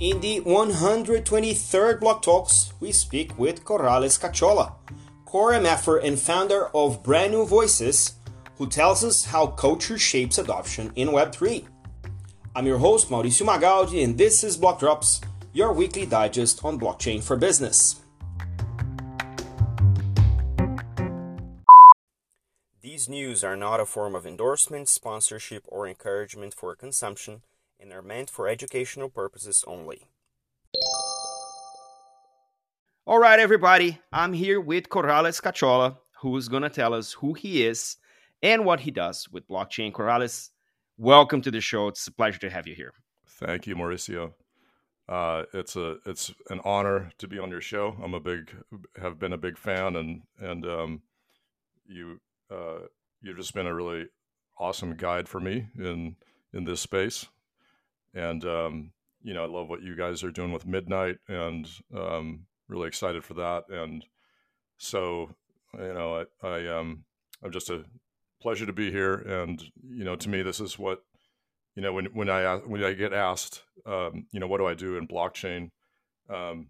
In the 123rd Block Talks, we speak with Corrales Cachola, core MFer and founder of Brand New Voices, who tells us how culture shapes adoption in Web3. I'm your host, Mauricio Magaldi, and this is Block Drops, your weekly digest on blockchain for business. These news are not a form of endorsement, sponsorship, or encouragement for consumption and are meant for educational purposes only. All right, everybody, I'm here with Corrales Cachola, who's going to tell us who he is and what he does with blockchain. Corrales, welcome to the show. It's a pleasure to have you here. Thank you, Mauricio. Uh, it's a it's an honor to be on your show. I'm a big have been a big fan, and and um, you uh, you've just been a really awesome guide for me in in this space and um, you know I love what you guys are doing with Midnight, and um, really excited for that. And so you know I, I um I'm just a pleasure to be here, and you know to me this is what you know when when I when I get asked um, you know what do I do in blockchain. Um,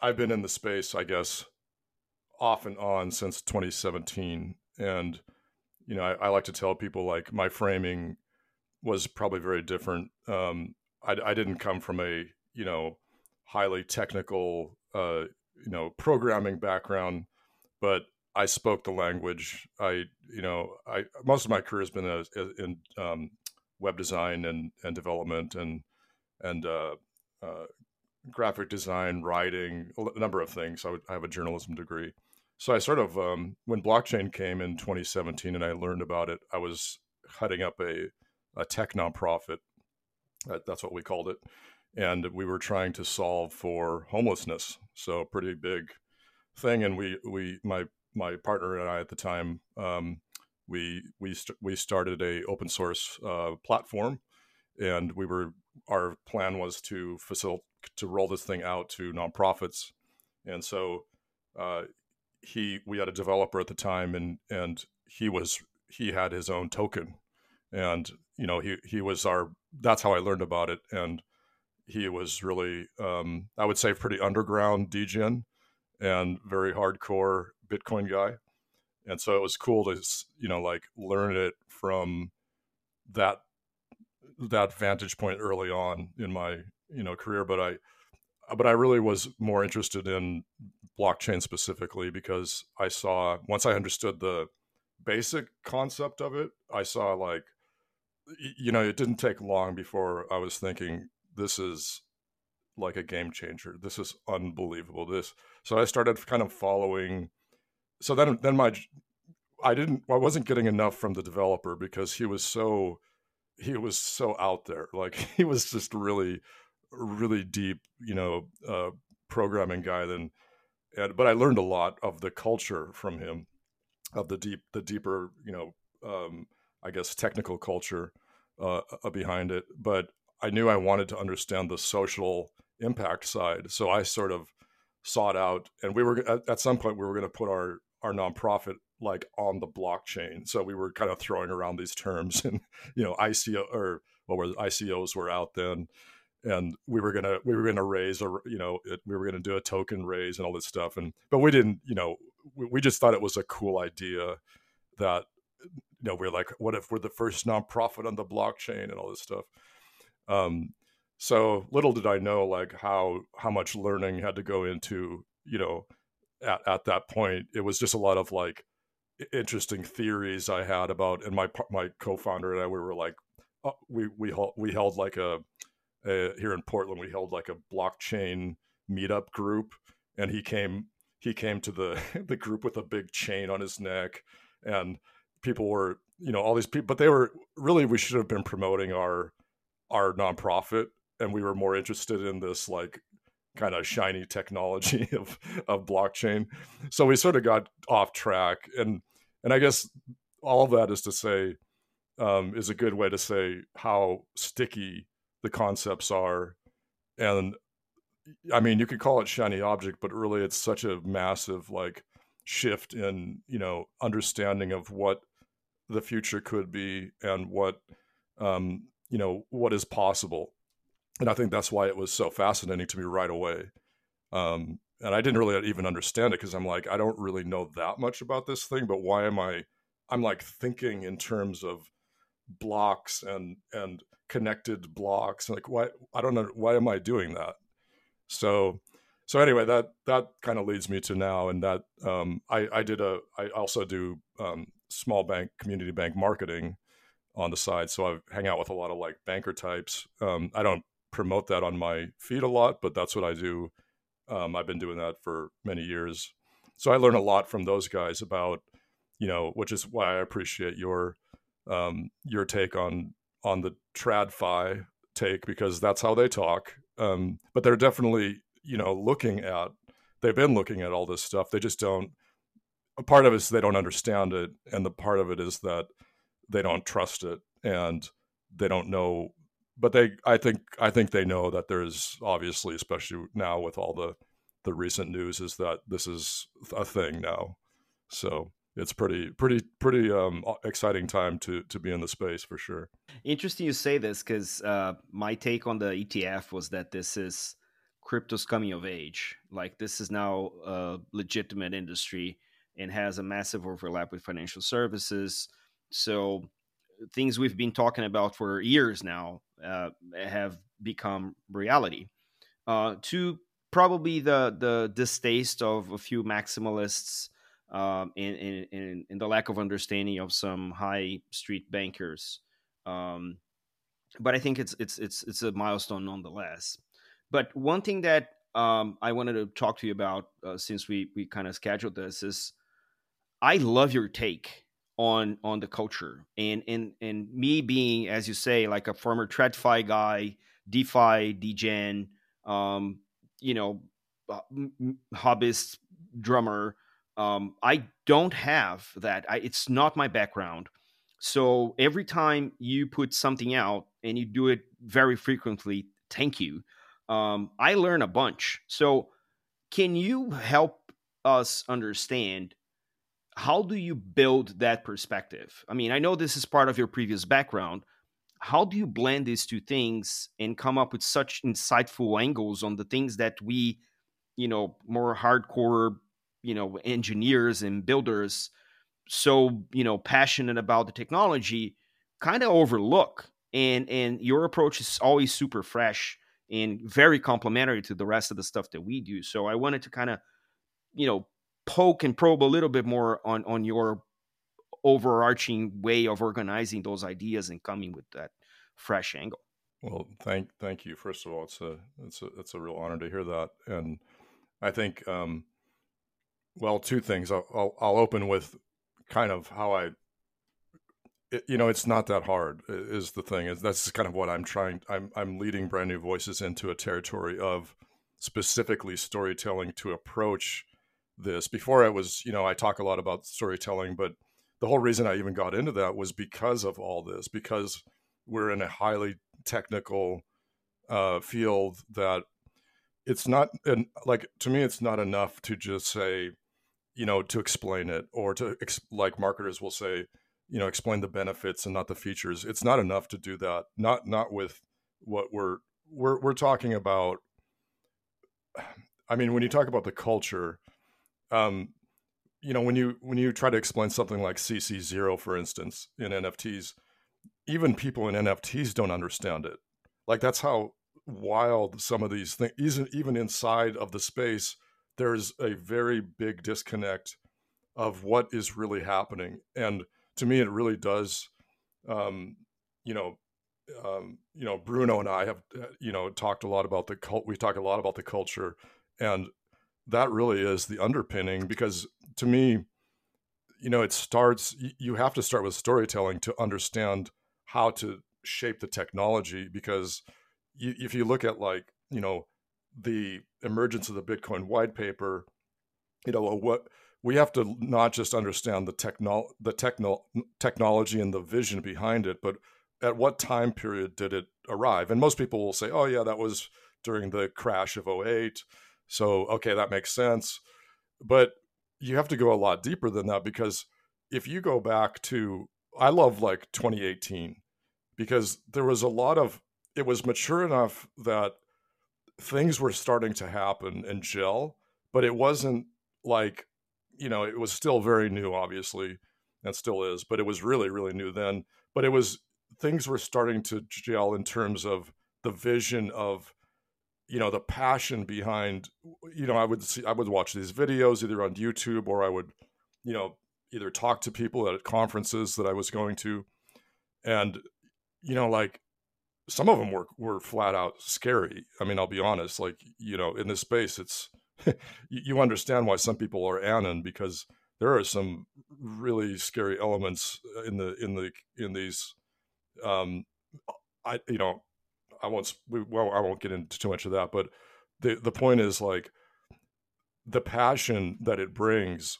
I've been in the space, I guess, off and on since 2017, and you know I, I like to tell people like my framing was probably very different. Um, I, I, didn't come from a you know highly technical uh, you know programming background, but I spoke the language. I you know I most of my career has been a, a, in um, web design and and development and and uh, uh, graphic design, writing, a number of things. I, would, I have a journalism degree. So I sort of, um, when blockchain came in 2017 and I learned about it, I was heading up a a tech nonprofit. That's what we called it. And we were trying to solve for homelessness. So pretty big thing. And we, we, my, my partner and I at the time, um, we, we, st- we started a open source uh, platform and we were, our plan was to facilitate, to roll this thing out to nonprofits. And so, uh, he, we had a developer at the time and, and he was, he had his own token and you know he he was our that's how I learned about it. And he was really um, I would say pretty underground degen and very hardcore Bitcoin guy. And so it was cool to you know like learn it from that that vantage point early on in my you know career. But I but I really was more interested in blockchain specifically because I saw once I understood the basic concept of it I saw like you know, it didn't take long before I was thinking, this is like a game changer. This is unbelievable. This. So I started kind of following. So then, then my, I didn't, I wasn't getting enough from the developer because he was so, he was so out there. Like he was just really, really deep, you know, uh, programming guy. Then, and, but I learned a lot of the culture from him, of the deep, the deeper, you know, um, I guess, technical culture uh, uh, behind it. But I knew I wanted to understand the social impact side, so I sort of sought out, and we were at, at some point we were going to put our our nonprofit like on the blockchain. So we were kind of throwing around these terms, and you know, ICO or what were ICOs were out then, and we were gonna we were gonna raise a you know it, we were gonna do a token raise and all this stuff, and but we didn't you know we, we just thought it was a cool idea that you know, we're like, what if we're the first nonprofit on the blockchain and all this stuff? Um, so little did I know like how how much learning had to go into you know at, at that point. It was just a lot of like interesting theories I had about, and my my co-founder and I we were like, uh, we we we held like a, a here in Portland we held like a blockchain meetup group, and he came he came to the the group with a big chain on his neck and people were you know all these people but they were really we should have been promoting our our nonprofit and we were more interested in this like kind of shiny technology of of blockchain. So we sort of got off track and and i guess all of that is to say um, is a good way to say how sticky the concepts are. And i mean you could call it shiny object but really it's such a massive like shift in you know understanding of what the future could be and what um, you know what is possible and I think that's why it was so fascinating to me right away. Um, and I didn't really even understand it because I'm like, I don't really know that much about this thing, but why am I? I'm like thinking in terms of blocks and and connected blocks. Like, why? I don't know. Why am I doing that? So, so anyway, that that kind of leads me to now, and that um, I I did a I also do um, small bank community bank marketing on the side, so I hang out with a lot of like banker types. Um, I don't promote that on my feed a lot, but that's what I do um, I've been doing that for many years. So I learn a lot from those guys about, you know, which is why I appreciate your um, your take on on the tradfi take because that's how they talk. Um, but they're definitely, you know, looking at they've been looking at all this stuff. They just don't. A part of it is they don't understand it, and the part of it is that they don't trust it and they don't know but they i think i think they know that there's obviously especially now with all the the recent news is that this is a thing now. So it's pretty pretty pretty um, exciting time to to be in the space for sure. Interesting you say this because uh, my take on the etf was that this is crypto's coming of age. Like this is now a legitimate industry and has a massive overlap with financial services so things we've been talking about for years now uh, have become reality. Uh, to probably the the distaste of a few maximalists um, in, in, in, the lack of understanding of some high street bankers. Um, but I think it's it's it's it's a milestone nonetheless. But one thing that um, I wanted to talk to you about uh, since we we kind of scheduled this is I love your take on on the culture and and and me being as you say like a former tradfi guy defi degen um you know uh, hobbyist drummer. Um i don't have that. I, it's not my background. So every time you put something out and you do it very frequently thank you. Um i learn a bunch. So can you help us understand how do you build that perspective? I mean, I know this is part of your previous background. How do you blend these two things and come up with such insightful angles on the things that we, you know, more hardcore, you know, engineers and builders so, you know, passionate about the technology kind of overlook? And and your approach is always super fresh and very complementary to the rest of the stuff that we do. So I wanted to kind of, you know, poke and probe a little bit more on on your overarching way of organizing those ideas and coming with that fresh angle. Well, thank thank you. First of all, it's a it's a it's a real honor to hear that, and I think um, well, two things. I'll, I'll, I'll open with kind of how I. It, you know, it's not that hard. Is the thing is that's kind of what I'm trying. I'm I'm leading brand new voices into a territory of specifically storytelling to approach this. Before I was, you know, I talk a lot about storytelling, but the whole reason I even got into that was because of all this, because we're in a highly technical uh, field that it's not, and like to me, it's not enough to just say, you know, to explain it or to, like marketers will say, you know, explain the benefits and not the features. It's not enough to do that. Not, not with what we're, we're, we're talking about. I mean, when you talk about the culture, um, you know when you when you try to explain something like CC zero, for instance, in NFTs, even people in NFTs don't understand it. Like that's how wild some of these things. Even even inside of the space, there's a very big disconnect of what is really happening, and to me, it really does. Um, you know, um, you know, Bruno and I have, uh, you know, talked a lot about the cult. We talk a lot about the culture, and that really is the underpinning because to me you know it starts you have to start with storytelling to understand how to shape the technology because you, if you look at like you know the emergence of the bitcoin white paper you know what we have to not just understand the techno the techno technology and the vision behind it but at what time period did it arrive? And most people will say oh yeah that was during the crash of 08 so, okay, that makes sense. But you have to go a lot deeper than that because if you go back to, I love like 2018 because there was a lot of it was mature enough that things were starting to happen and gel, but it wasn't like, you know, it was still very new, obviously, and still is, but it was really, really new then. But it was things were starting to gel in terms of the vision of you know the passion behind you know i would see i would watch these videos either on youtube or i would you know either talk to people at conferences that i was going to. And you know like some of them were were flat out scary. I mean i'll be honest like you know in this space it's you understand why some people are anon because there are some really scary elements in the in the in these um i you know I won't well I won't get into too much of that, but the the point is like the passion that it brings,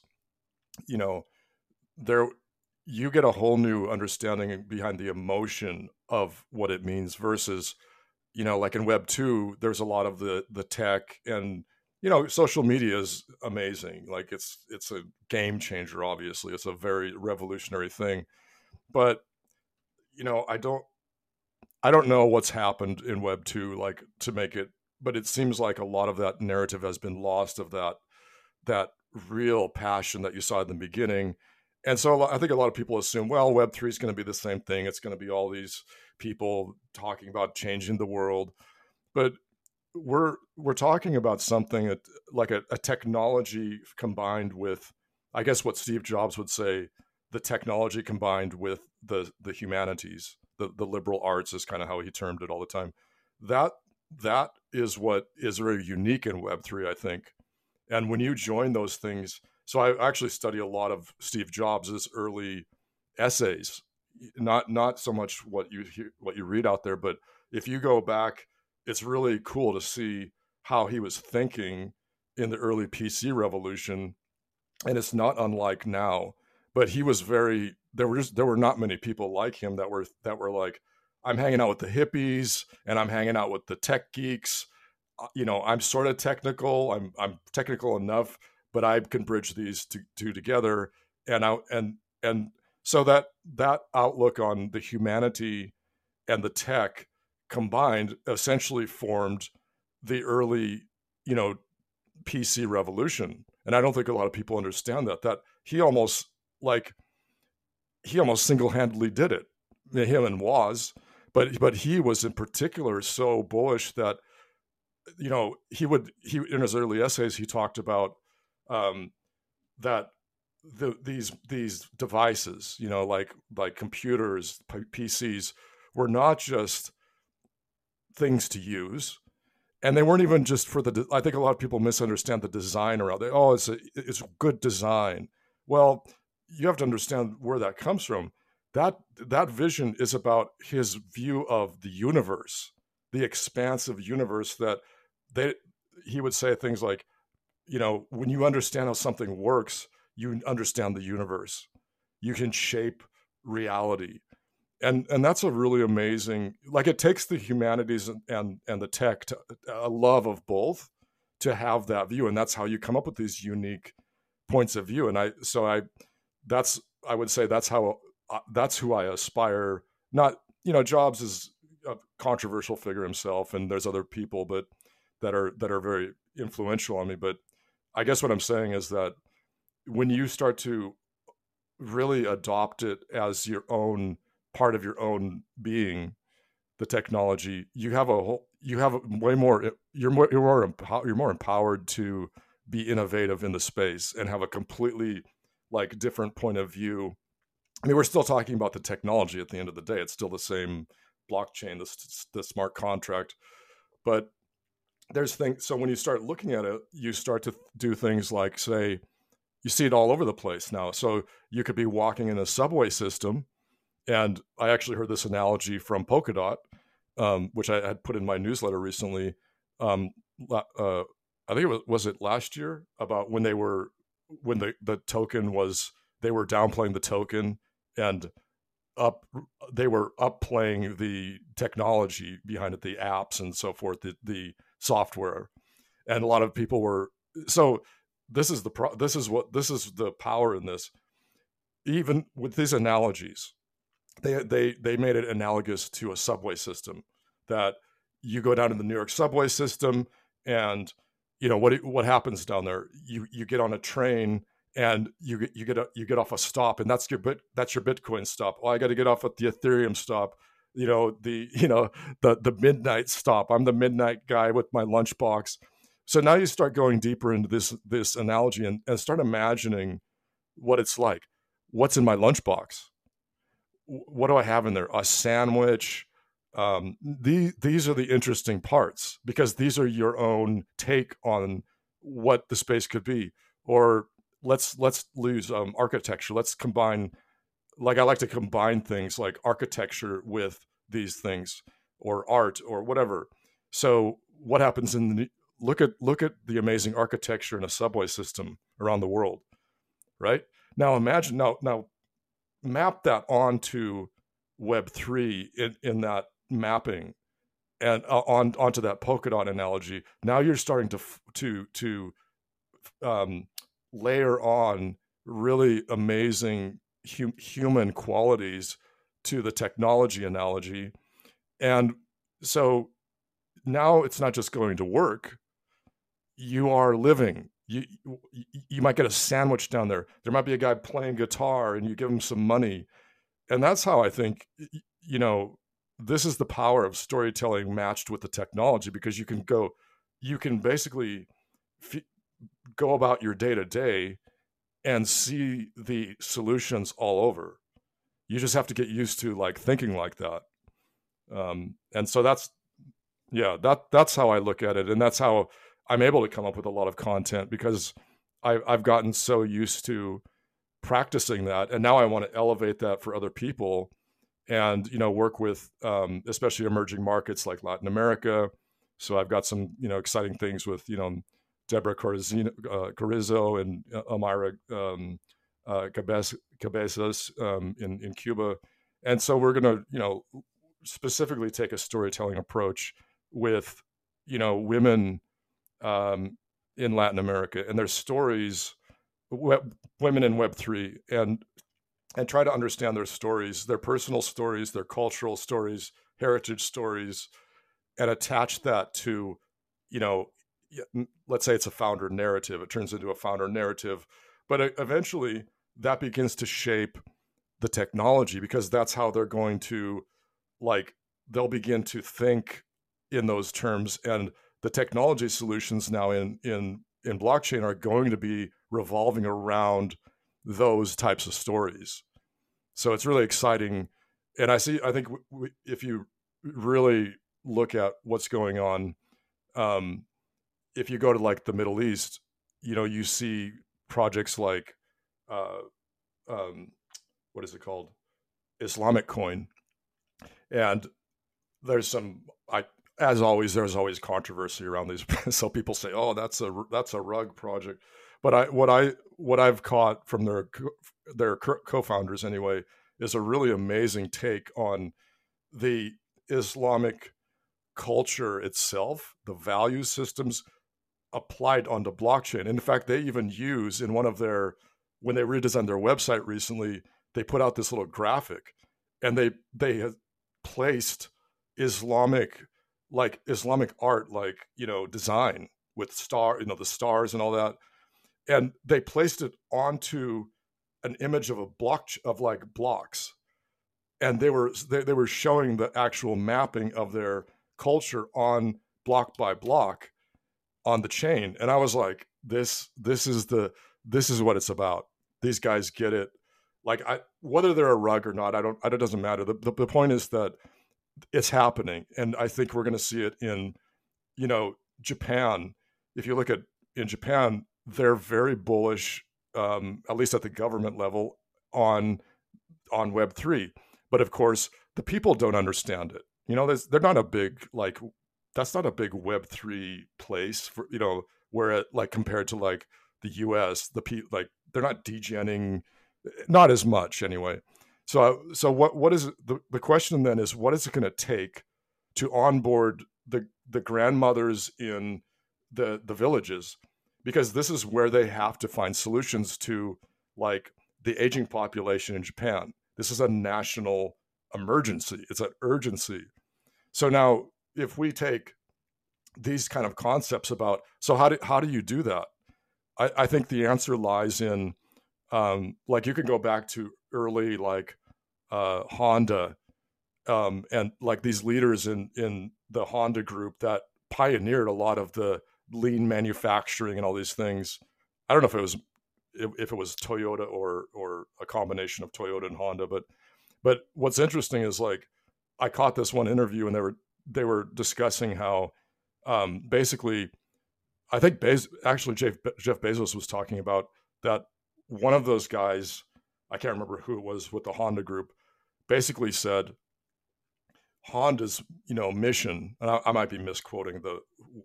you know, there you get a whole new understanding behind the emotion of what it means versus you know like in web 2 there's a lot of the the tech and you know social media is amazing. Like it's it's a game changer obviously. It's a very revolutionary thing. But you know i don't I don't know what's happened in Web two, like to make it, but it seems like a lot of that narrative has been lost of that that real passion that you saw in the beginning. And so I think a lot of people assume, well, Web three is going to be the same thing. It's going to be all these people talking about changing the world, but we're we're talking about something that, like a, a technology combined with, I guess, what Steve Jobs would say, the technology combined with the the humanities the, the liberal arts is kind of how he termed it all the time. That that is what is very unique in Web3, I think. And when you join those things, so I actually study a lot of Steve Jobs' early essays, not not so much what you hear, what you read out there, but if you go back, it's really cool to see how he was thinking in the early PC revolution, and it's not unlike now. But he was very there were just there were not many people like him that were that were like i'm hanging out with the hippies and i'm hanging out with the tech geeks. Uh, you know i'm sort of technical. I'm i'm technical enough but i can bridge these two, two together. And out and and so that that outlook on the humanity and the tech combined essentially formed the early you know pc revolution. And i don't think a lot of people understand that that he almost like he almost single-handedly did it him and Woz but but he was in particular so bullish that you know he would he in his early essays he talked about um, that the, these these devices you know like like computers PCs were not just things to use and they weren't even just for the I think a lot of people misunderstand the design around it. Oh it's a it's good design. Well you have to understand where that comes from. That that vision is about his view of the universe, the expansive universe that they he would say things like, you know, when you understand how something works, you understand the universe. You can shape reality. And and that's a really amazing like it takes the humanities and and, and the tech to a love of both to have that view and that's how you come up with these unique points of view and I so I that's I would say that's how uh, that's who I aspire. Not you know Jobs is a controversial figure himself, and there's other people, but that are that are very influential on me. But I guess what I'm saying is that when you start to really adopt it as your own part of your own being, the technology, you have a whole, you have way more. You're more you're more you're more empowered to be innovative in the space and have a completely like different point of view. I mean, we're still talking about the technology at the end of the day. It's still the same blockchain, the, the smart contract, but there's things. So when you start looking at it, you start to do things like say, you see it all over the place now. So you could be walking in a subway system, and I actually heard this analogy from Polkadot, um, which I had put in my newsletter recently. Um, uh, I think it was was it last year about when they were when the the token was they were downplaying the token and up they were up playing the technology behind it the apps and so forth the the software. And a lot of people were so this is the pro, this is what this is the power in this. Even with these analogies they they they made it analogous to a subway system that you go down to the New York subway system and you know what what happens down there? You you get on a train and you get you get a, you get off a stop and that's your bit that's your bitcoin stop. Oh i got to get off at the ethereum stop. You know the you know the the midnight stop. I'm the midnight guy with my lunchbox. So now you start going deeper into this this analogy and, and start imagining what it's like. What's in my lunchbox? What do i have in there? A sandwich um, these these are the interesting parts because these are your own take on what the space could be. Or let's let's lose um, architecture. Let's combine like i like to combine things like architecture with these things or art or whatever. So what happens in the look at look at the amazing architecture in a subway system around the world right? Now imagine now now map that onto web 3 in, in that mapping and uh, on onto that Polkadot analogy now you're starting to to to um, layer on really amazing hum, human qualities to the technology analogy. And so now it's not just going to work. You are living. You you might get a sandwich down there. There might be a guy playing guitar and you give him some money. And that's how i think you know this is the power of storytelling matched with the technology because you can go you can basically f- go about your day to day and see the solutions all over. You just have to get used to like thinking like that. Um, and so that's yeah that that's how i look at it. And that's how i'm able to come up with a lot of content because I, i've gotten so used to practicing that. And now i want to elevate that for other people and you know work with um, especially emerging markets like Latin America. So I've got some you know exciting things with you know Deborah Corizino, uh, and Amira Elmira um, uh, Cabezas um, in in Cuba, and so we're going to you know specifically take a storytelling approach with you know women um, in Latin America and their stories, women in Web three, and and try to understand their stories, their personal stories, their cultural stories, heritage stories, and attach that to, you know, let's say it's a founder narrative. It turns into a founder narrative, but eventually that begins to shape the technology because that's how they're going to, like, they'll begin to think in those terms, and the technology solutions now in in in blockchain are going to be revolving around those types of stories. So it's really exciting. And I see, I think if you really look at what's going on, um, if you go to like the Middle East, you know, you see projects like, uh, um, what is it called? Islamic coin. And there's some, I, as always, there's always controversy around these. so people say, "Oh, that's a that's a rug project," but I what I what I've caught from their their co-founders anyway is a really amazing take on the Islamic culture itself, the value systems applied onto blockchain. In fact, they even use in one of their when they redesigned their website recently, they put out this little graphic and they they placed Islamic like Islamic art like, you know, design with star, you know, the stars and all that and they placed it onto an image of a block of like blocks. And they were they, they were showing the actual mapping of their culture on block by block on the chain. And i was like this this is the this is what it's about. These guys get it. Like i whether they're a rug or not i don't it doesn't matter. The, the, the point is that it's happening. And i think we're going to see it in you know japan. If you look at in japan they're very bullish, um, at least at the government level, on on Web three. But of course, the people don't understand it. You know, they're not a big like that's not a big Web three place for you know where it like compared to like the U.S. The pe like they're not degenning, not as much anyway. So so what what is the the question then is what is it going to take to onboard the the grandmothers in the the villages because this is where they have to find solutions to like the aging population in Japan. This is a national emergency. It's an urgency. So now if we take these kind of concepts about so how do how do you do that? I, I think the answer lies in um, like you can go back to early like uh, Honda um, and like these leaders in in the Honda group that pioneered a lot of the lean manufacturing and all these things. I don't know if it was if it was Toyota or or a combination of Toyota and Honda, but but what's interesting is like I caught this one interview and they were they were discussing how um, basically I think Bez- actually Jeff, Jeff Bezos was talking about that one of those guys I can't remember who it was with the Honda group basically said Honda's you know mission and I, I might be misquoting the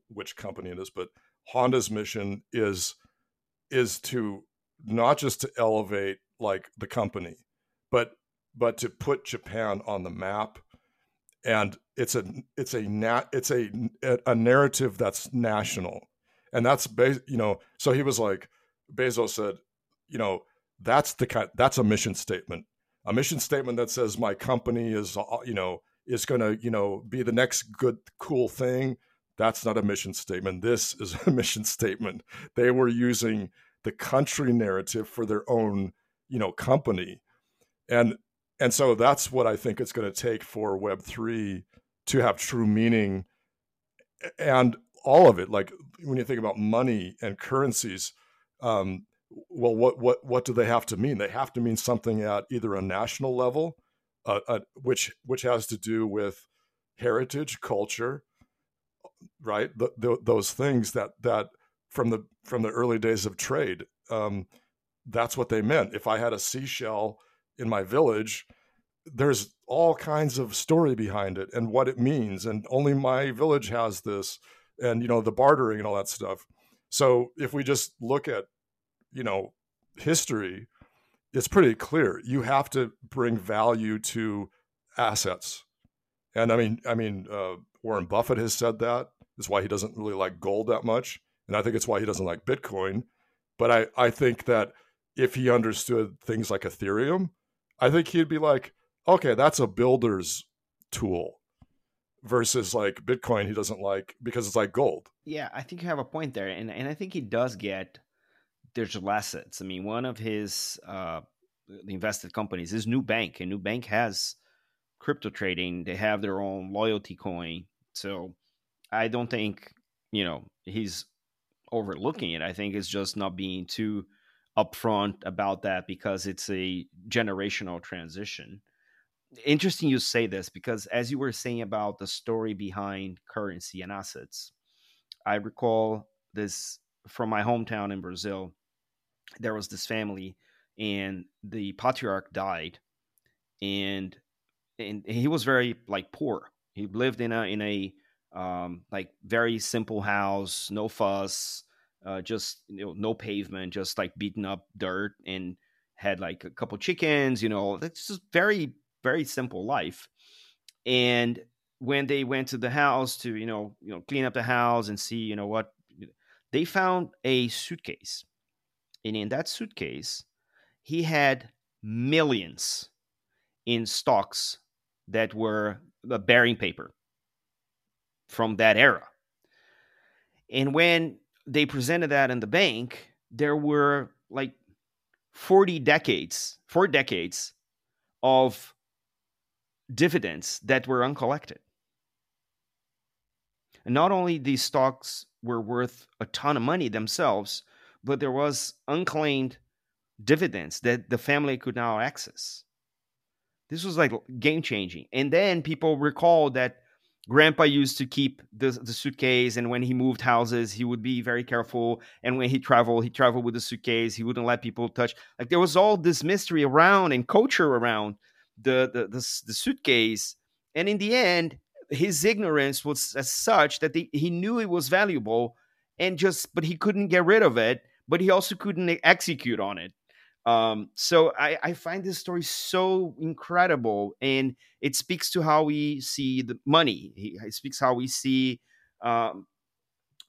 which company it is but Honda's mission is is to not just to elevate like the company but but to put Japan on the map. And it's a it's a nat it's a a narrative that's national. And that's you know so he was like bezos said you know that's the kind that's a mission statement. A mission statement that says my company is uh, you know is going to you know be the next good cool thing that's not a mission statement this is a mission statement they were using the country narrative for their own you know company and and so that's what I think it's going to take for Web three to have true meaning, and all of it. Like when you think about money and currencies, um, well, what what what do they have to mean? They have to mean something at either a national level, uh, uh, which which has to do with heritage, culture, right? The, the, those things that that from the from the early days of trade, um, that's what they meant. If I had a seashell in my village, there's all kinds of story behind it and what it means. And only my village has this, and you know, the bartering and all that stuff. So if we just look at, you know, history, it's pretty clear. You have to bring value to assets. And I mean, I mean, uh, Warren Buffett has said that. That's why he doesn't really like gold that much. And I think it's why he doesn't like Bitcoin. But I, I think that if he understood things like Ethereum, I think he'd be like, okay, that's a builder's tool versus like Bitcoin he doesn't like because it's like gold. Yeah, I think you have a point there. And and I think he does get digital assets. I mean, one of his uh invested companies is Nubank, and Nubank has crypto trading. They have their own loyalty coin. So I don't think, you know, he's overlooking it. I think it's just not being too upfront about that because it's a generational transition. Interesting you say this because as you were saying about the story behind currency and assets, I recall this from my hometown in Brazil. There was this family and the patriarch died and and he was very like poor. He lived in a in a um, like very simple house, no fuss, uh, just you know no pavement, just like beaten up dirt, and had like a couple chickens. You know, it's just very very simple life. And when they went to the house to you know you know clean up the house and see you know what they found a suitcase, and in that suitcase he had millions in stocks that were uh, bearing paper from that era. And when they presented that in the bank, there were like 40 decades, four decades of dividends that were uncollected. And not only these stocks were worth a ton of money themselves, but there was unclaimed dividends that the family could now access. This was like game changing. And then people recall that grandpa used to keep the, the suitcase and when he moved houses he would be very careful. And when he traveled he traveled with the suitcase. He wouldn't let people touch. Like there was all this mystery around and culture around the the, the, the suitcase. And in the end his ignorance was as such that the, he knew it was valuable and just but he couldn't get rid of it but he also couldn't execute on it um, so I, I find this story so incredible, and it speaks to how we see the money. It speaks how we see um,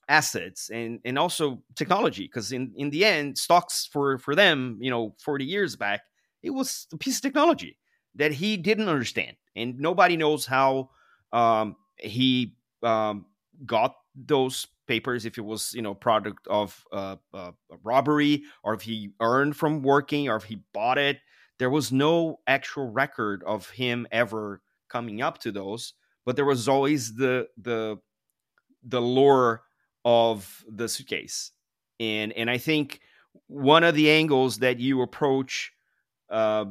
assets and and also technology. Because in in the end, stocks for for them, you know, forty years back, it was a piece of technology that he didn't understand, and nobody knows how um, he um, got those papers if it was you know product of uh, uh, robbery or if he earned from working or if he bought it. There was no actual record of him ever coming up to those but there was always the the the lure of the suitcase. And and i think one of the angles that you approach uh,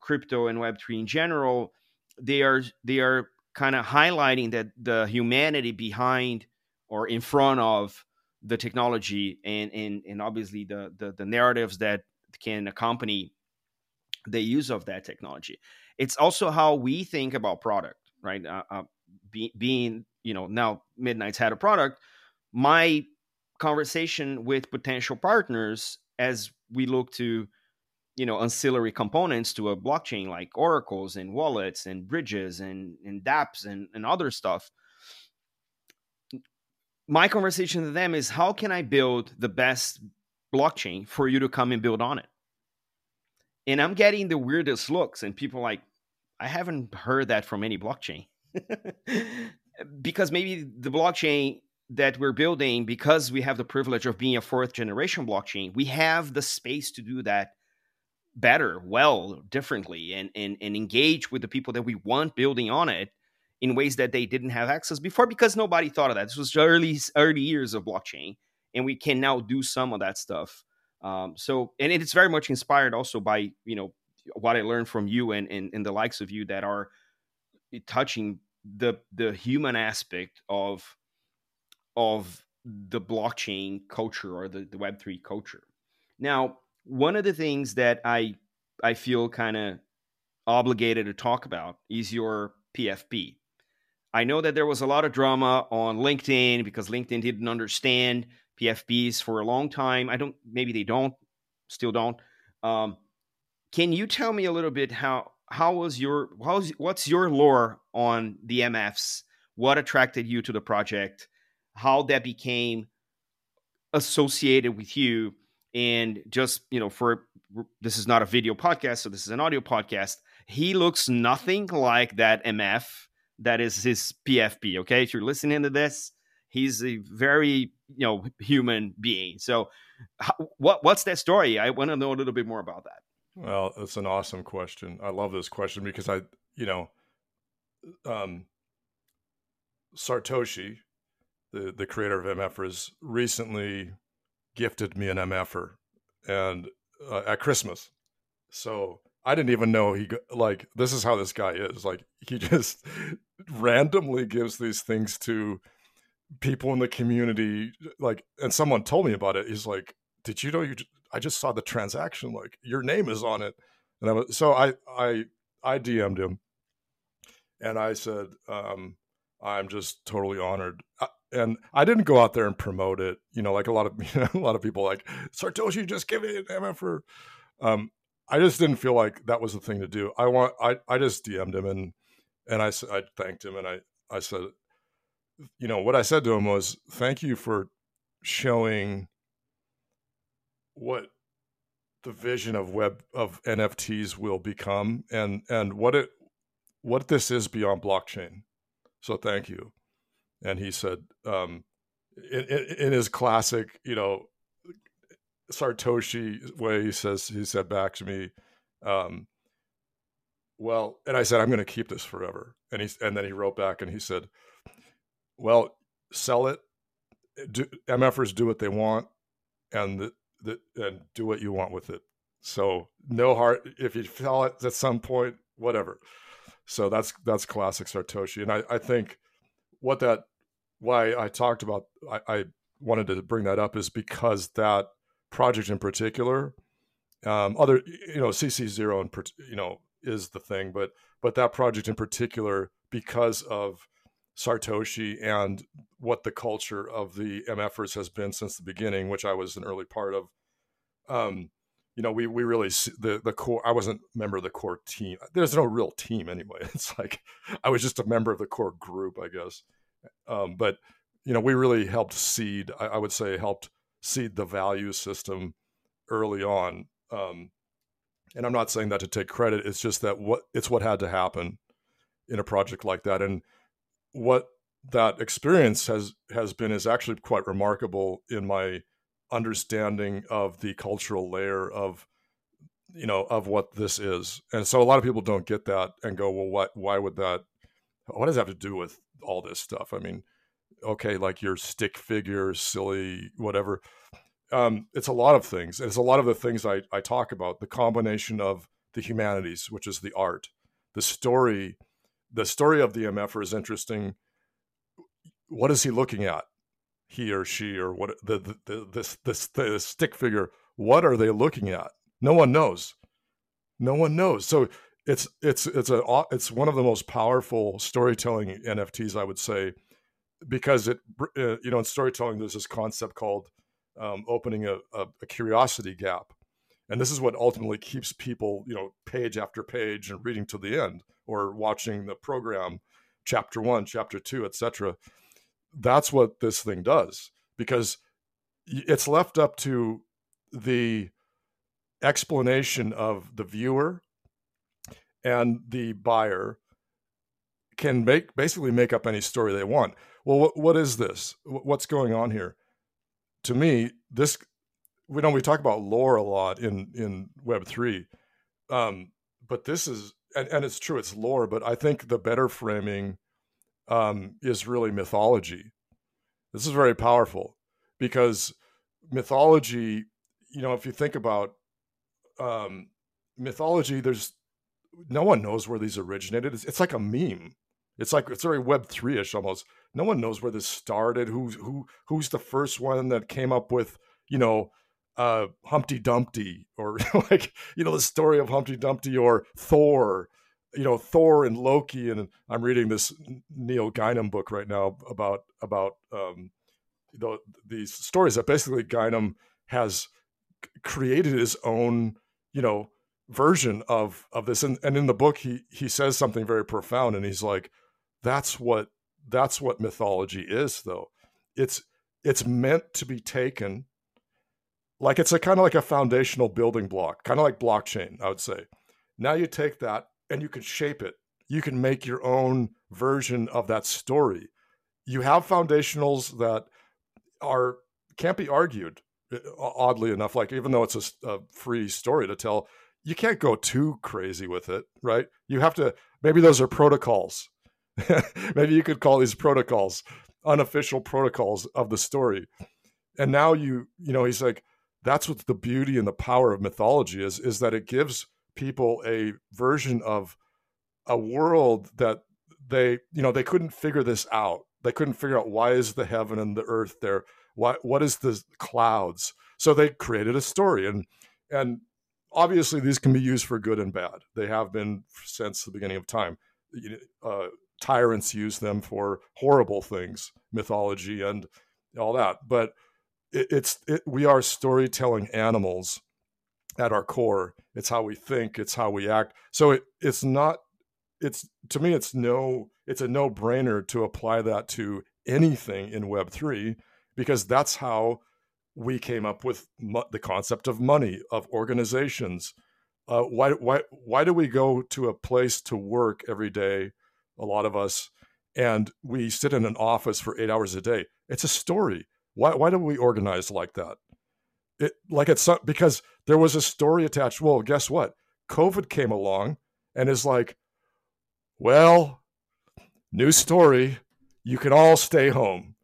crypto and web3 in general they are they are kind of highlighting that the humanity behind or in front of the technology and and, and obviously the, the the narratives that can accompany the use of that technology. It's also how we think about product right? Uh, uh, be, being you know now midnight's had a product my conversation with potential partners as we look to you know ancillary components to a blockchain like oracles and wallets and bridges and, and dapps and, and other stuff my conversation to them is how can i build the best blockchain for you to come and build on it? And i'm getting the weirdest looks and people like i haven't heard that from any blockchain. Because maybe the blockchain that we're building because we have the privilege of being a fourth generation blockchain we have the space to do that better well differently and, and and engage with the people that we want building on it in ways that they didn't have access before because nobody thought of that. This was early early years of blockchain and we can now do some of that stuff. Um, so and it's very much inspired also by you know what i learned from you and, and and the likes of you that are touching the the human aspect of of the blockchain culture or the, the web3 culture. Now one of the things that i i feel kind of obligated to talk about is your pfp i know that there was a lot of drama on linkedin because linkedin didn't understand pfps for a long time i don't maybe they don't still don't um, can you tell me a little bit how how was your how's what's your lore on the MFs? What attracted you to the project? How that became associated with you? And just you know, for this is not a video podcast, so this is an audio podcast. He looks nothing like that MF that is his PFP. Okay, if you're listening to this, he's a very you know human being. So, what what's that story? I want to know a little bit more about that. Well, it's an awesome question. I love this question because I, you know, um, Sartoshi, the the creator of MFers, recently gifted me an MFer, and uh, at Christmas. So I didn't even know he like this is how this guy is. Like he just randomly gives these things to people in the community. Like, and someone told me about it. He's like, "Did you know you I just saw the transaction, like your name is on it. And I was, so I, I, I DM'd him and I said, um, I'm just totally honored. Uh, and I didn't go out there and promote it, you know, like a lot of you know, a lot of people like Sartoshi just give me an MF for. Um, I just didn't feel like that was the thing to do. I want I I just DM'd him and and I I thanked him and I I said, you know, what I said to him was, thank you for showing what the vision of web of NFTs will become and and what it what this is beyond blockchain. So thank you. And he said, um, in, in, his classic, you know, Sartoshi way, he says he said back to me, um, well, and I said I'm going to keep this forever. And he and then he wrote back and he said, well, sell it. Do, MFers do what they want, and the, that and do what you want with it. So no heart. If you sell it at some point, whatever. So that's that's classic Sartoshi, and I, I think what that why I talked about I, I wanted to bring that up is because that project in particular, um, other you know CC zero and you know is the thing, but but that project in particular because of Sartoshi and what the culture of the MFers has been since the beginning, which I was an early part of. Um, you know, we we really the the core. I wasn't a member of the core team. There's no real team anyway. It's like I was just a member of the core group, I guess. Um, but you know, we really helped seed. I, I, would say helped seed the value system early on. Um, and I'm not saying that to take credit. It's just that what it's what had to happen in a project like that, and what that experience has has been is actually quite remarkable in my understanding of the cultural layer of you know of what this is and so a lot of people don't get that and go well what why would that what does that have to do with all this stuff i mean okay like your stick figure silly whatever. Um, it's a lot of things it's a lot of the things I, I talk about the combination of the humanities which is the art. The story the story of the mf'er is interesting. What is he looking at? He or she or what the, the, the this this the stick figure what are they looking at? No one knows. No one knows. So it's it's it's a it's one of the most powerful storytelling nfts i would say because it uh, you know in storytelling there's this concept called um, opening a, a, a curiosity gap. And this is what ultimately keeps people you know page after page and reading to the end or watching the program chapter one chapter two etc that's what this thing does because it's left up to the explanation of the viewer and the buyer can make basically make up any story they want. Well, what, what is this? What's going on here? To me, this we know we talk about lore a lot in in Web three, um, but this is and, and it's true it's lore, but I think the better framing um, is really mythology. This is very powerful because mythology, you know, if you think about um, mythology, there's no one knows where these originated. It's, it's like a meme. It's like it's very Web three ish almost. No one knows where this started. Who's who? Who's the first one that came up with you know uh, Humpty Dumpty or like you know the story of Humpty Dumpty or Thor you know Thor and Loki, and I'm reading this Neil Gaiman book right now about about um, the, these stories that basically Gaiman has created his own you know version of of this, and, and in the book he he says something very profound, and he's like, that's what that's what mythology is, though. It's it's meant to be taken like it's a kind of like a foundational building block, kind of like blockchain, I would say. Now you take that and you can shape it. You can make your own version of that story. You have foundationals that are can't be argued. Oddly enough, like even though it's a, a free story to tell, you can't go too crazy with it, right? You have to. Maybe those are protocols. maybe you could call these protocols unofficial protocols of the story. And now you, you know, he's like, that's what the beauty and the power of mythology is, is that it gives people a version of a world that they you know they couldn't figure this out. They couldn't figure out why is the heaven and the earth there? Why what is the clouds? So they created a story and and obviously these can be used for good and bad. They have been since the beginning of time. Uh, tyrants use them for horrible things mythology and all that but it, it's it, we are storytelling animals at our core. It's how we think. It's how we act. So it, it's not. It's to me, it's no. It's a no brainer to apply that to anything in Web three because that's how we came up with mo- the concept of money of organizations. Uh, why why why do we go to a place to work every day? A lot of us, and we sit in an office for eight hours a day. It's a story. Why why do we organize like that? it like it's because there was a story attached. Well, guess what? COVID came along and is like, well, new story. You can all stay home.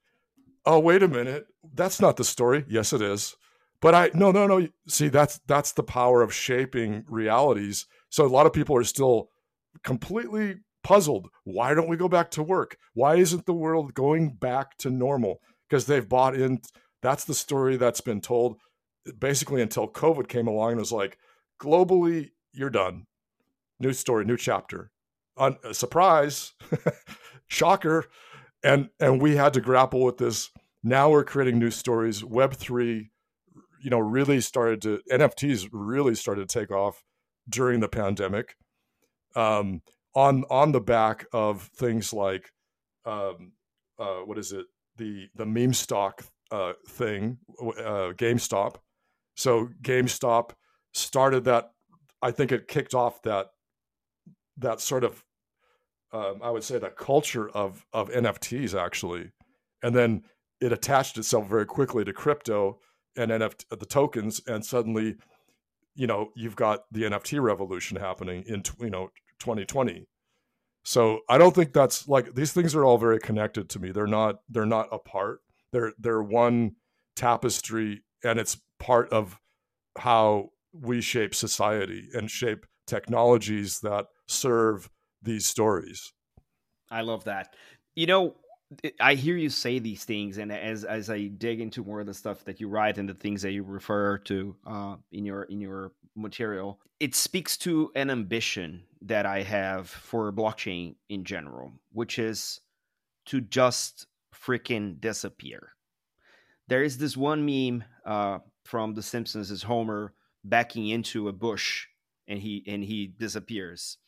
Oh, wait a minute. That's not the story. Yes, it is. But I no no no. See, that's that's the power of shaping realities. So a lot of people are still completely puzzled. Why don't we go back to work? Why isn't the world going back to normal? Because they've bought in. That's the story that's been told basically until COVID came along and was like, globally, you're done. New story, new chapter. Un- surprise, shocker, and and we had to grapple with this. Now we're creating new stories. Web three, you know, really started to NFTs really started to take off during the pandemic. Um, on on the back of things like, um, uh, what is it? The the meme stock uh, thing, uh, GameStop, so GameStop started that. I think it kicked off that that sort of um, I would say the culture of of NFTs actually, and then it attached itself very quickly to crypto and NFT the tokens, and suddenly, you know, you've got the NFT revolution happening in you know 2020. So I don't think that's like these things are all very connected to me. They're not they're not apart. They're they're one tapestry, and it's part of how we shape society and shape technologies that serve these stories. I love that. You know, I hear you say these things, and as as I dig into more of the stuff that you write and the things that you refer to uh, in your in your material, it speaks to an ambition that I have for blockchain in general, which is to just freaking disappear. There is this one meme uh, from The Simpsons, is Homer backing into a bush, and he and he disappears.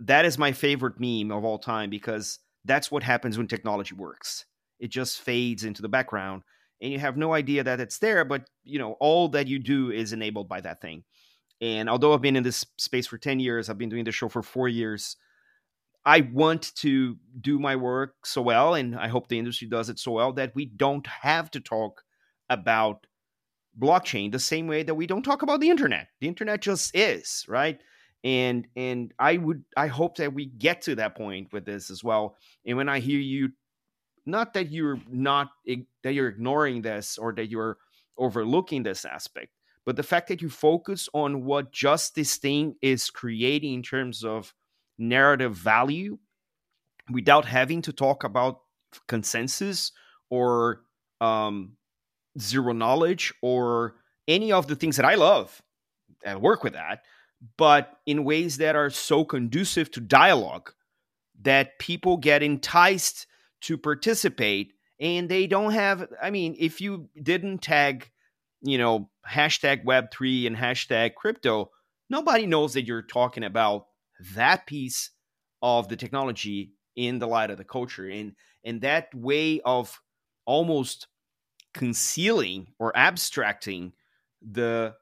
That is my favorite meme of all time because that's what happens when technology works. It just fades into the background and you have no idea that it's there, but you know, all that you do is enabled by that thing. And although I've been in this space for 10 years, I've been doing the show for four years. I want to do my work so well, and I hope the industry does it so well that we don't have to talk about blockchain the same way that we don't talk about the internet. The internet just is, right? And and i would i hope that we get to that point with this as well and when i hear you not that you're not that you're ignoring this or that you're overlooking this aspect but the fact that you focus on what just this thing is creating in terms of narrative value without having to talk about consensus or um, zero knowledge or any of the things that i love and work with that but in ways that are so conducive to dialogue that people get enticed to participate and they don't have i mean if you didn't tag you know hashtag web3 and hashtag crypto nobody knows that you're talking about that piece of the technology in the light of the culture. And and that way of almost concealing or abstracting the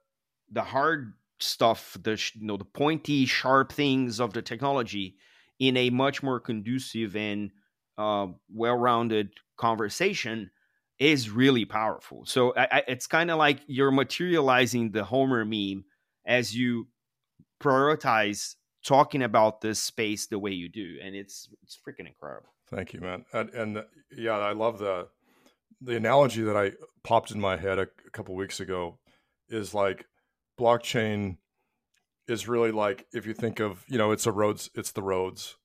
the hard stuff, the you know the pointy, sharp things of the technology in a much more conducive and uh, well-rounded conversation is really powerful. So I, I, it's kind of like you're materializing the Homer meme as you prioritize talking about this space the way you do, and it's it's freaking incredible. Thank you, man. And, and yeah, I love the the analogy that I popped in my head a, a couple weeks ago is like blockchain is really like if you think of you know it's a roads it's the roads.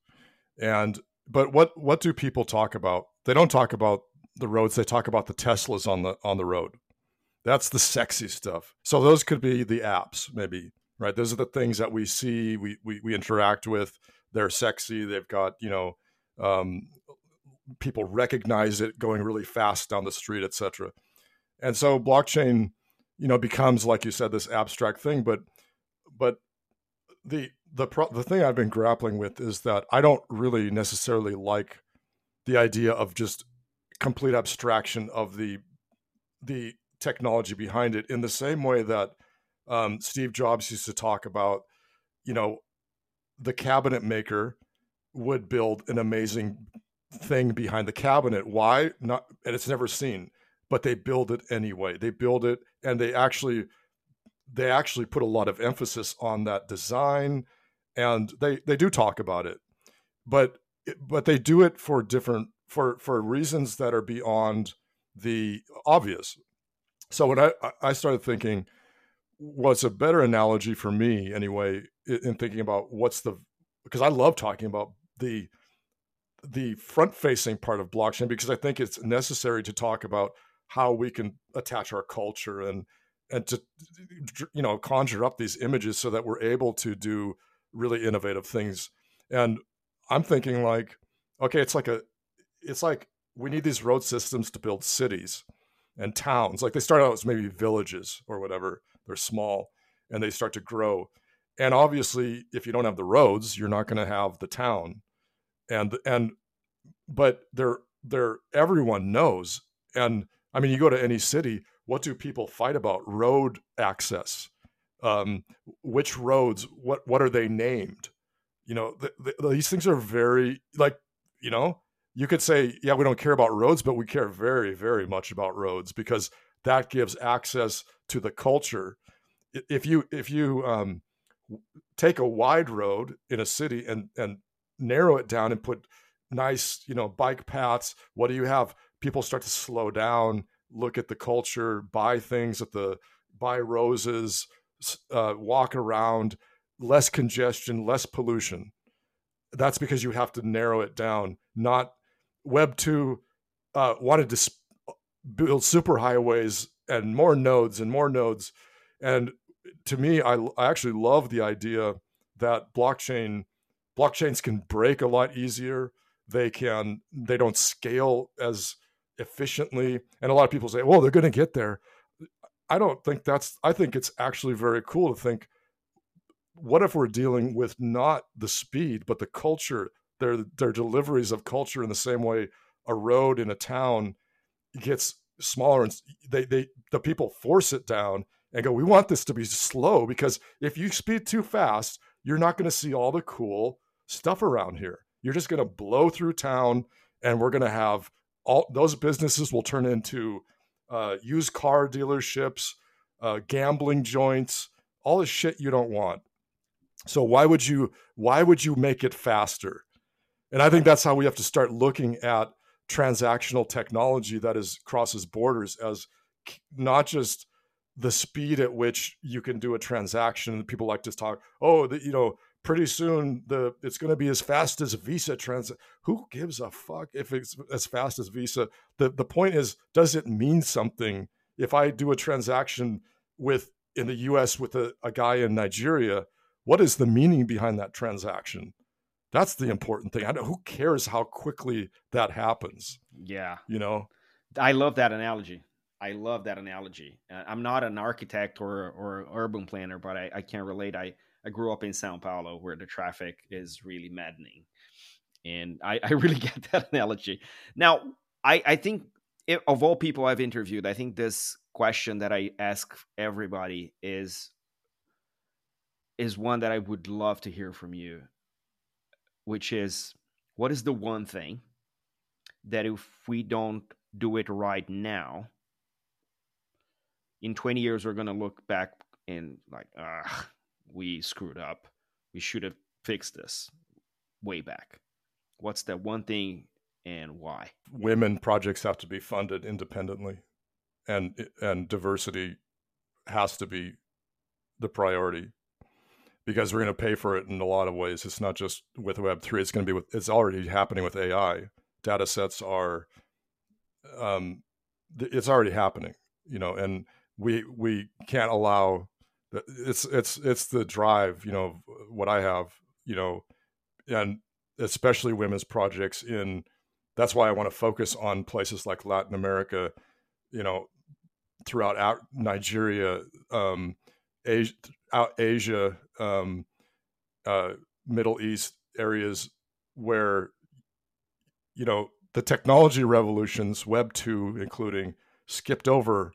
And but what what do people talk about? They don't talk about the roads they talk about the teslas on the on the road. That's the sexy stuff. So those could be the apps maybe right? Those are the things that we see we we, we interact with. They're sexy they've got you know um, people recognize it going really fast down the street etc and so blockchain you know becomes like you said this abstract thing but but the the pro- the thing I've been grappling with is that I don't really necessarily like the idea of just complete abstraction of the the technology behind it in the same way that um, Steve Jobs used to talk about, you know, the cabinet maker would build an amazing thing behind the cabinet. Why? Not and it's never seen, but they build it anyway. They build it and they actually they actually put a lot of emphasis on that design and they they do talk about it but but they do it for different for for reasons that are beyond the obvious so when i i started thinking what's a better analogy for me anyway in thinking about what's the because i love talking about the the front facing part of blockchain because i think it's necessary to talk about how we can attach our culture and and to you know conjure up these images so that we're able to do really innovative things. And i'm thinking like okay it's like a it's like we need these road systems to build cities and towns. Like they start out as maybe villages or whatever. They're small and they start to grow. And obviously if you don't have the roads you're not going to have the town. And and but they're they're everyone knows. And i mean you go to any city what do people fight about? Road access. Um, which roads? What what are they named? You know, the, the, these things are very like you know you could say yeah we don't care about roads, but we care very very much about roads because that gives access to the culture. If you if you um, take a wide road in a city and and narrow it down and put nice you know bike paths, what do you have? People start to slow down, look at the culture, buy things at the buy roses, uh, walk around, less congestion, less pollution. That's because you have to narrow it down. Not Web two uh, wanted to sp- build superhighways and more nodes and more nodes. And to me, I, I actually love the idea that blockchain blockchains can break a lot easier. They can they don't scale as efficiently. And a lot of people say, well, they're going to get there. I don't think that's, I think it's actually very cool to think, what if we're dealing with not the speed, but the culture, their, their deliveries of culture in the same way a road in a town gets smaller and they, they, the people force it down and go, we want this to be slow because if you speed too fast, you're not going to see all the cool stuff around here. You're just going to blow through town and we're going to have all those businesses will turn into uh, used car dealerships, uh, gambling joints, all the shit you don't want. So why would you why would you make it faster? And I think that's how we have to start looking at transactional technology that is crosses borders as not just the speed at which you can do a transaction. People like to talk, oh, the, you know, pretty soon the it's going to be as fast as Visa transit. Who gives a fuck if it's as fast as Visa? The the point is, does it mean something if I do a transaction with in the U.S. with a, a guy in Nigeria? What is the meaning behind that transaction? That's the important thing. I know, who cares how quickly that happens? Yeah, you know. I love that analogy. I love that analogy. Uh, I'm not an architect or or urban planner, but I, I can relate. I I grew up in Sao Paulo where the traffic is really maddening. And I, I really get that analogy. Now, I, I think of all people I've interviewed, I think this question that I ask everybody is is one that I would love to hear from you, which is what is the one thing that if we don't do it right now, in 20 years we're going to look back and like, ah, we screwed up. We should have fixed this way back. What's that one thing and why? Women projects have to be funded independently, and and diversity has to be the priority because we're going to pay for it in a lot of ways. It's not just with Web three; it's going to be with. It's already happening with AI. Data sets are, um, it's already happening. You know, and we we can't allow it's it's it's the drive you know what i have you know and especially women's projects in that's why i want to focus on places like latin america you know throughout nigeria um asia out asia um uh middle east areas where you know the technology revolutions web 2 including skipped over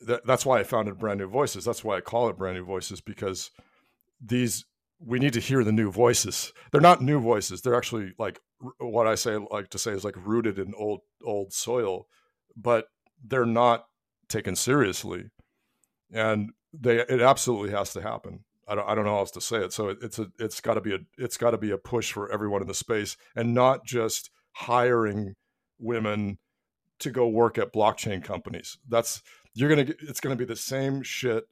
that, that's why I founded Brand New Voices. That's why I call it Brand New Voices because these we need to hear the new voices. They're not new voices. They're actually like what I say like to say is like rooted in old old soil, but they're not taken seriously, and they it absolutely has to happen. I don't I don't know how else to say it. So it, it's a it's got to be a it's got to be a push for everyone in the space, and not just hiring women to go work at blockchain companies. That's you're gonna get, it's gonna be the same shit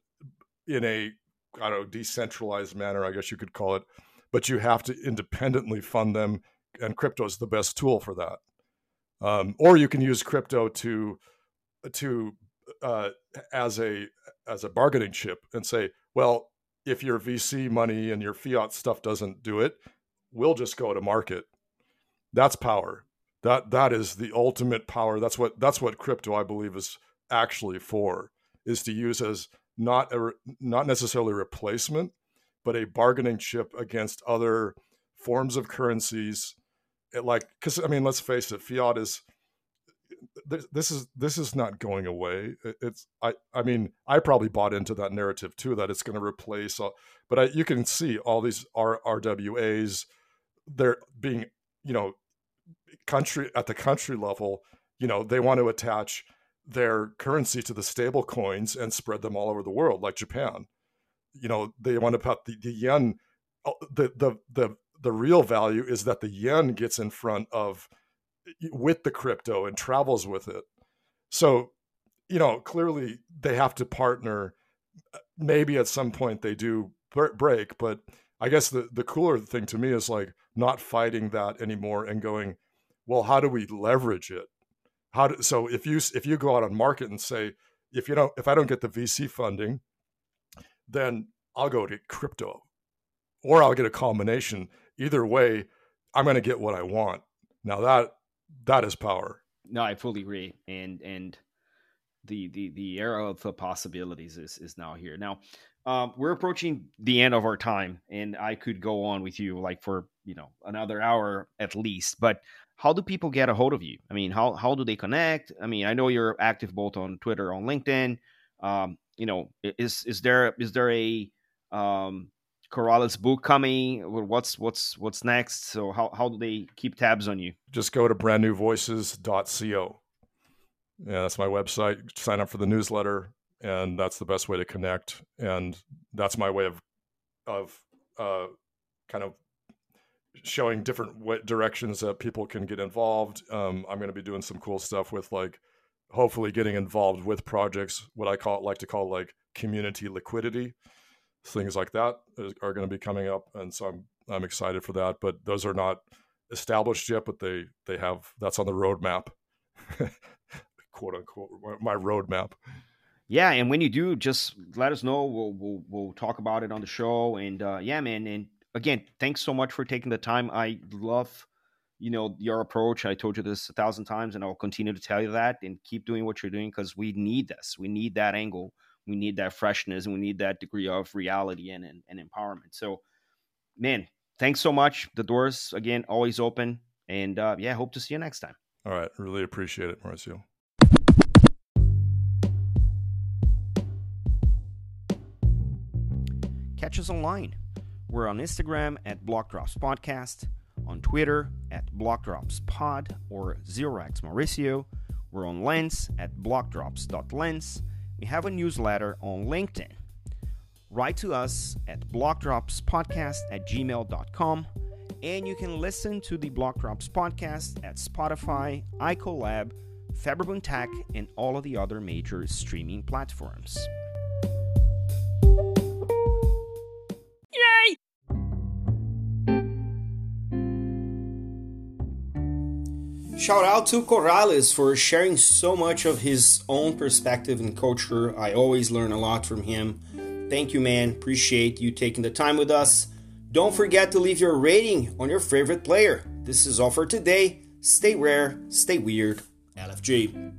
in a I don't know decentralized manner, I guess you could call it, but you have to independently fund them, and crypto is the best tool for that. Um, or you can use crypto to to uh, as a as a bargaining chip and say, well, if your VC money and your fiat stuff doesn't do it, we'll just go to market. That's power. That that is the ultimate power. That's what that's what crypto I believe is actually for is to use as not a not necessarily replacement, but a bargaining chip against other forms of currencies. It like because I mean, let's face it, fiat is this is this is not going away. It's I I mean I probably bought into that narrative too that it's going to replace. All, but I, you can see all these R, RWAs. They're being you know country at the country level. You know they want to attach their currency to the stable coins and spread them all over the world, like Japan. You know they want to put the, the yen. Oh, the the the the real value is that the yen gets in front of with the crypto and travels with it. So, you know, clearly they have to partner. Uh, maybe at some point they do break, but I guess the the cooler thing to me is like not fighting that anymore and going, well, how do we leverage it? How do, so if you if you go out on market and say if you don't if I don't get the VC funding, then I'll go to crypto, or I'll get a combination. Either way, I'm going to get what I want. Now that that is power. No, I fully agree. And and the the the era of the possibilities is is now here. Now, um, we're approaching the end of our time, and I could go on with you like for you know another hour at least. But how do people get a hold of you? I mean, how how do they connect? I mean, I know you're active both on Twitter, on LinkedIn. Um, you know, is is there is there a um, Corrales book coming? What's what's what's next? So how how do they keep tabs on you? Just go to brandnewvoices.co. Yeah, that's my website. Sign up for the newsletter, and that's the best way to connect. And that's my way of of uh, kind of showing different directions that people can get involved. Um, I'm going to be doing some cool stuff with like hopefully getting involved with projects. What I call like to call like community liquidity things like that are going to be coming up, and so I'm I'm excited for that. But those are not established yet, but they they have that's on the roadmap, quote unquote, my roadmap. Yeah, and when you do, just let us know. We'll we'll we'll talk about it on the show. And uh, yeah, man. And again, thanks so much for taking the time. I love you know your approach. I told you this a thousand times, and I'll continue to tell you that. And keep doing what you're doing because we need this. We need that angle we need that freshness and we need that degree of reality and, and, and empowerment. So, man, thanks so much. The doors, again, always open. And uh, yeah, hope to see you next time. All right. Really appreciate it, Mauricio. Catch us online. We're on Instagram at Blockdrops Podcast, on Twitter at Blockdrops Pod or Zerox Mauricio. We're on Lens at blockdrops.lens we have a newsletter on LinkedIn. Write to us at blockdropspodcast at gmail.com and you can listen to the Block Drops podcast at Spotify, iColab, Faberbun Tech, and all of the other major streaming platforms. Shout out to Corrales for sharing so much of his own perspective and culture. I always learn a lot from him. Thank you, man. Appreciate you taking the time with us. Don't forget to leave your rating on your favorite player. This is all for today. Stay rare, stay weird. LFG.